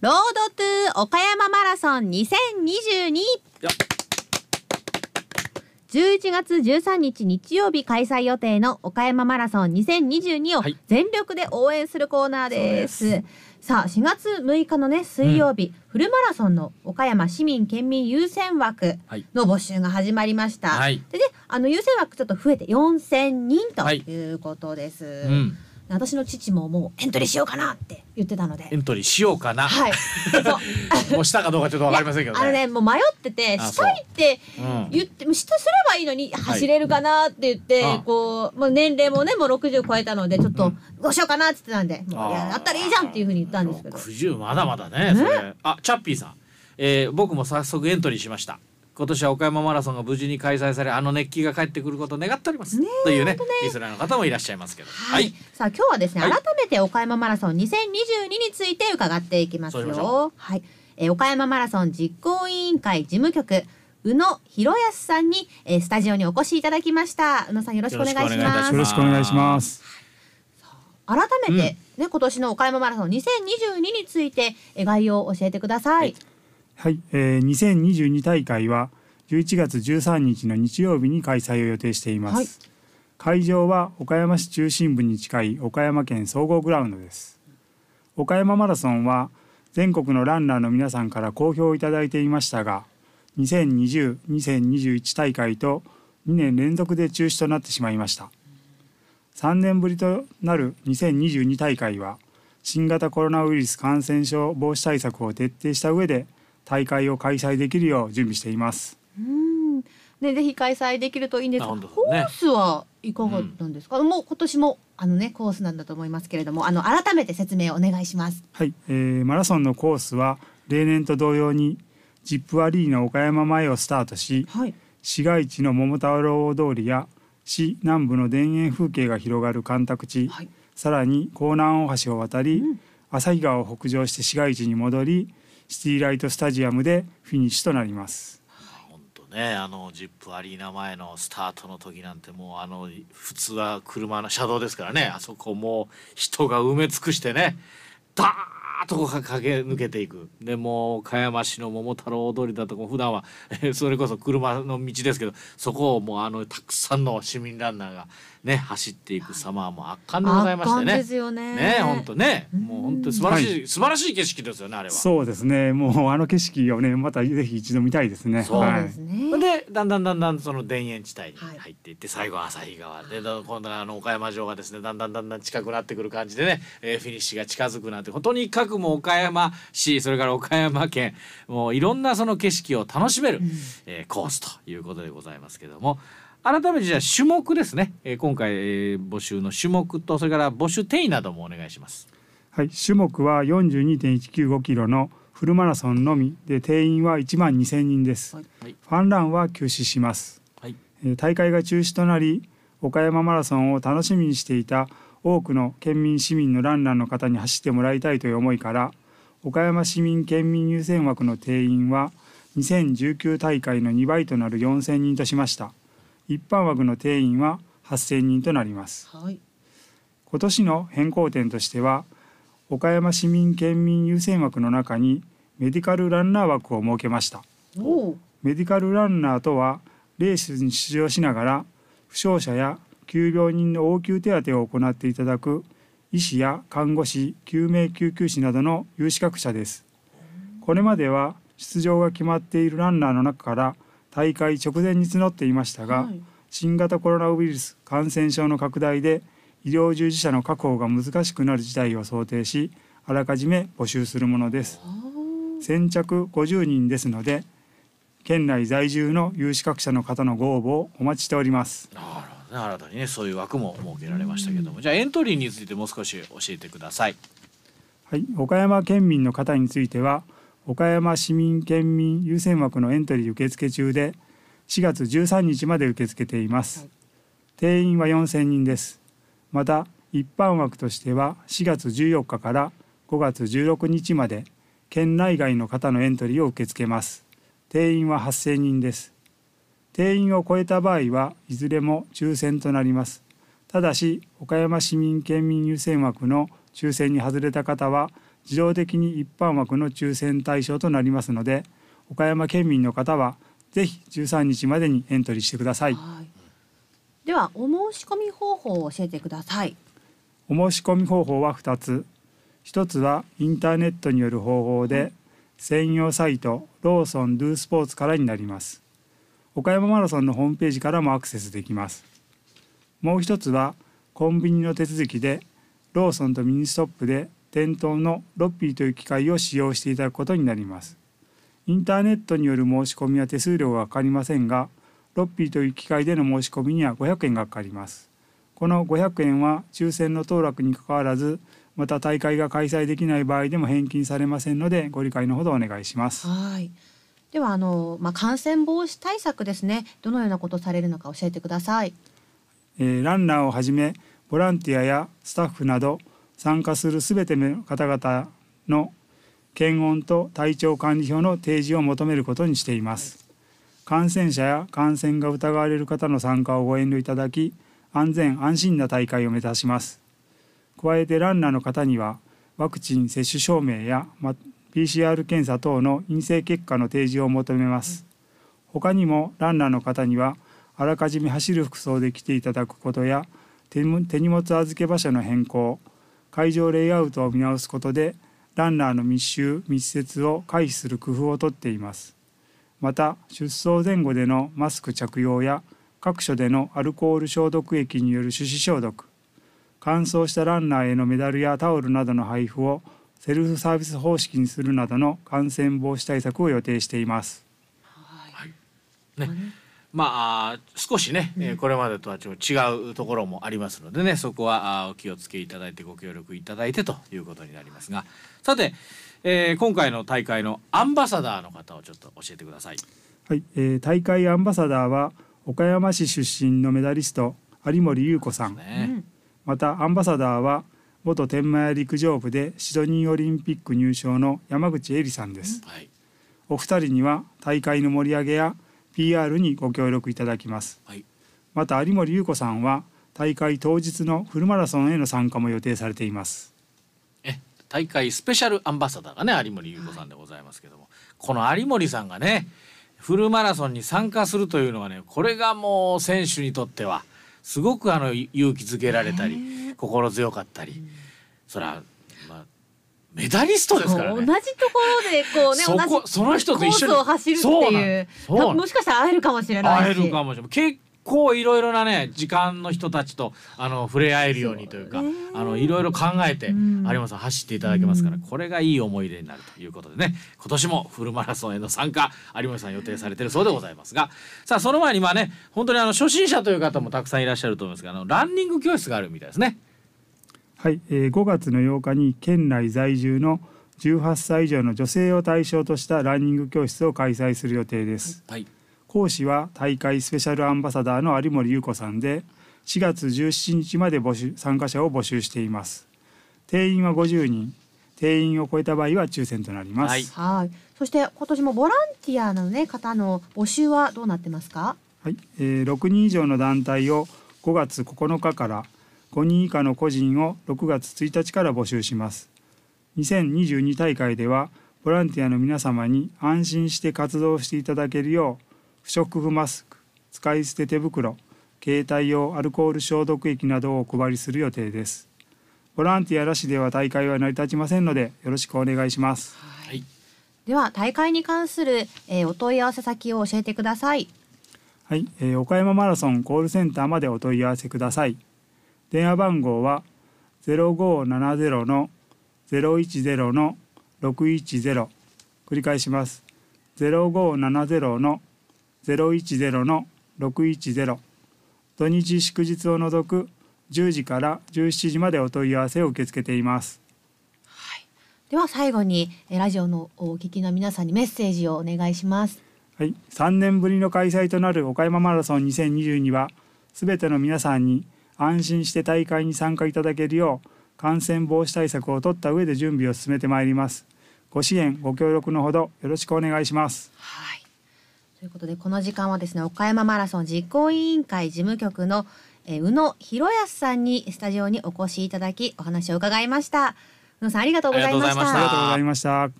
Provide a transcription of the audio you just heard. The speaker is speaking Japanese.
ロードトゥー岡山マラソン2022や11月13日日曜日開催予定の岡山マラソン2022をはい。全力で応援するコーナーです。そうさあ4月6日のね水曜日、フルマラソンの岡山市民県民優先枠はい。の募集が始まりました。はい。でねあの優先枠ちょっと増えて4000人とはい。いうことです。うん私の父ももうエントリーしようかなって言ってたので。エントリーしようかな、はい。そう。もうしたかどうかちょっとわかりませんけどね。あのねもう迷っててあしたいってうん言ってもうしたすればいいのに走れるかなって言って、あこうもう年齢もねもう60超えたのでちょっとうん。どうしようかなって言ってたんで、もういややったらいいじゃんっていうふうに言ったんですけど。60まだまだねそれ。あチャッピーさん、えー僕も早速エントリーしました今年は岡山マラソンが無事に開催されあの熱気が帰ってくることを願っております、ねえというねリスナーの方もいらっしゃいますけど。はい、さあ今日はですね、はい。改めて岡山マラソン2022について伺っていきますよ。はい、えー岡山マラソン実行委員会事務局宇野博康さんに、えースタジオにお越しいただきました。宇野さんよろしくお願いしよろしくお願いいたます。よろしくお願い。します。改めて、ね今年の岡山マラソン2022についてえー概要を教えてください。はい。はい、えー、2022大会は11月13日の日曜日に開催を予定しています。はい会場は岡山市中心部に近い岡山県総合グラウンドです。岡山マラソンは全国のランナーの皆さんから好評をいただいていましたが、2020、2021大会と2年連続で中止となってしまいました。3年ぶりとなる2022大会は新型コロナウイルス感染症防止対策を徹底した上で大会を開催できるよう準備しています。うん。ねぜひ開催できるといいんですが、なるほコースはいかがなんですか？もう今年もあのねコースなんだと思いますけれども、あの改めて説明をお願いします。はい、えーマラソンのコースは例年と同様にジップアリーナ岡山前をスタートしはい。市街地の桃太郎通りや市南部の田園風景が広がる干拓地、はい。さらに江南大橋を渡り、うん旭川を北上して市街地に戻りシティライトスタジアムでフィニッシュとなります。ねあのジップアリーナ前のスタートの時なんてもうあの普通は車の車道ですからね。あそこもう人が埋め尽くしてねダーッとこう駆け抜けていく。でもう岡山市の桃太郎通りだとか普段はそれこそ車の道ですけどそこをもうあのたくさんの市民ランナーがね走っていく様はもう圧巻でございましてね圧巻ですよね。ね本当ねもう本当に素晴らしい、は素晴らしい景色ですよねあれは。そうですね。もうあの景色をねまたぜひ一度見たいですね。そうはいですね。でだんだんだんだんその田園地帯にはい入っていって、最後は旭川でだ今度はあの岡山城がですねだんだんだんだん近くなってくる感じでね、えーフィニッシュが近づくなんてとにかくもう岡山市それから岡山県もういろんなその景色を楽しめる、えーコースということでございますけども改めてじゃあ種目ですね、えー今回、えー募集の種目とそれから募集定員などもお願いします。はい、種目は42.195キロのフルマラソンのみで定員は1万2000人です。はいはいファンランは休止します。はいえー大会が中止となり岡山マラソンを楽しみにしていた多くの県民市民のランナーの方に走ってもらいたいという思いから岡山市民県民優先枠の定員は2019大会の2倍となる4000人としました一般枠の定員は8000人となりますはい。今年の変更点としては岡山市民県民優先枠の中にメディカルランナー枠を設けました。メディカルランナーとはレースに出場しながら負傷者や急病人の応急手当を行っていただく医師や看護師救命救急士などの有資格者ですこれまでは出場が決まっているランナーの中から大会直前に募っていましたが、はい。新型コロナウイルス感染症の拡大で医療従事者の確保が難しくなる事態を想定しあらかじめ募集するものです。先着50人ですので県内在住の有資格者の方のご応募をお待ちしております。なるほどね。新たにねそういう枠も設けられましたけども、じゃあエントリーについてもう少し教えてください。はい、岡山県民の方については岡山市民県民優先枠のエントリー受付中で4月13日まで受け付けています、はい。定員は4000人です。また一般枠としては4月14日から5月16日まで県内外の方のエントリーを受け付けます。定員は8000人です。定員を超えた場合はいずれも抽選となります。ただし岡山市民県民優先枠の抽選に外れた方は自動的に一般枠の抽選対象となりますので岡山県民の方はぜひ13日までにエントリーしてください。はい。ではお申し込み方法を教えてください。お申し込み方法は2つ。1つはインターネットによる方法で専用サイトローソン DOスポーツからになります。岡山マラソンのホームページからもアクセスできます。もう一つはコンビニの手続きでローソンとミニストップで店頭の Loppi という機械を使用していただくことになりますインターネットによる申し込みは手数料がかかりませんが Loppi という機械での申し込みには500円がかかりますこの500円は抽選の当落にかかわらずまた大会が開催できない場合でも返金されませんのでご理解のほどお願いしますはい。ではあのまあ感染防止対策ですね。どのようなことをされるのか教えてください。えーランナーをはじめボランティアやスタッフなど参加するすべての方々の検温と体調管理表の提示を求めることにしています。感染者や感染が疑われる方の参加をご遠慮いただき安全安心な大会を目指します。加えてランナーの方にはワクチン接種証明や PCR 検査等の陰性結果の提示を求めます。他にもランナーの方にはあらかじめ走る服装で来ていただくことや手荷物預け場所の変更会場レイアウトを見直すことでランナーの密集密接を回避する工夫をとっています。また出走前後でのマスク着用や各所でのアルコール消毒液による手指消毒乾燥したランナーへのメダルやタオルなどの配布をセルフサービス方式にするなどの感染防止対策を予定しています。ね、まあ少しね、えーこれまでとはちょっと違うところもありますのでねそこはお気をつけいただいてご協力いただいてということになりますが。さて、えー今回の大会のアンバサダーの方をちょっと教えてください。はい、えー大会アンバサダーは岡山市出身のメダリスト有森裕子さん。ね。またアンバサダーは元天満屋陸上部でシドニーオリンピック入賞の山口恵里さんです、はい。お二人には大会の盛り上げや PR にご協力いただきます。はい。また有森裕子さんは大会当日のフルマラソンへの参加も予定されています。え大会スペシャルアンバサダーがね有森裕子さんでございますけども、この有森さんがねフルマラソンに参加するというのはねこれがもう選手にとってはすごくあの勇気づけられたり心強かったり、そら、まあ、メダリストですからね。同じところでこうねそこ同じその人と一緒にコースを走るっていう。の。そうもしかしたら会えるかもしれないし。会えるかもしれない。結構いろいろなね時間の人たちとあの触れ合えるようにというかあのいろいろ考えて有ん。馬さん走っていただけますからうんこれがいい思い出になるということでね今年もフルマラソンへの参加有馬さん予定されてるそうでございますがさあその前にまあね本当にあの初心者という方もたくさんいらっしゃると思いますがあのランニング教室があるみたいですね。はい、えー5月の8日に県内在住の18歳以上の女性を対象としたランニング教室を開催する予定です。はい。講師は大会スペシャルアンバサダーの有森裕子さんで4月17日まで募集参加者を募集しています。定員は50人。定員を超えた場合は抽選となります、はい。はい。そして今年もボランティアのね方の募集はどうなってますか？はい。えー6人以上の団体を5月9日から5人以下の個人を6月1日から募集します。2022大会ではボランティアの皆様に安心して活動していただけるよう不織布マスク使い捨て手袋携帯用アルコール消毒液などをお配りする予定です。ボランティアなしでは大会は成り立ちませんのでよろしくお願いします。はい。では大会に関する、えーお問い合わせ先を教えてください。はい、えー岡山マラソンコールセンターまでお問い合わせください。電話番号は0570の010の610繰り返します。0570の010の610土日祝日を除く10時から17時までお問い合わせを受け付けています。では最後に、えーラジオのお聞きの皆さんにメッセージをお願いします。はい、3年ぶりの開催となる岡山マラソン2022はすべての皆さんに安心して大会に参加いただけるよう感染防止対策を取った上で準備を進めてまいります。ご支援ご協力のほどよろしくお願いします。はい。ということでこの時間はですね岡山マラソン実行委員会事務局の、えー宇野博康さんにスタジオにお越しいただきお話を伺いました。宇野さんありがとうございました。ありがとうございました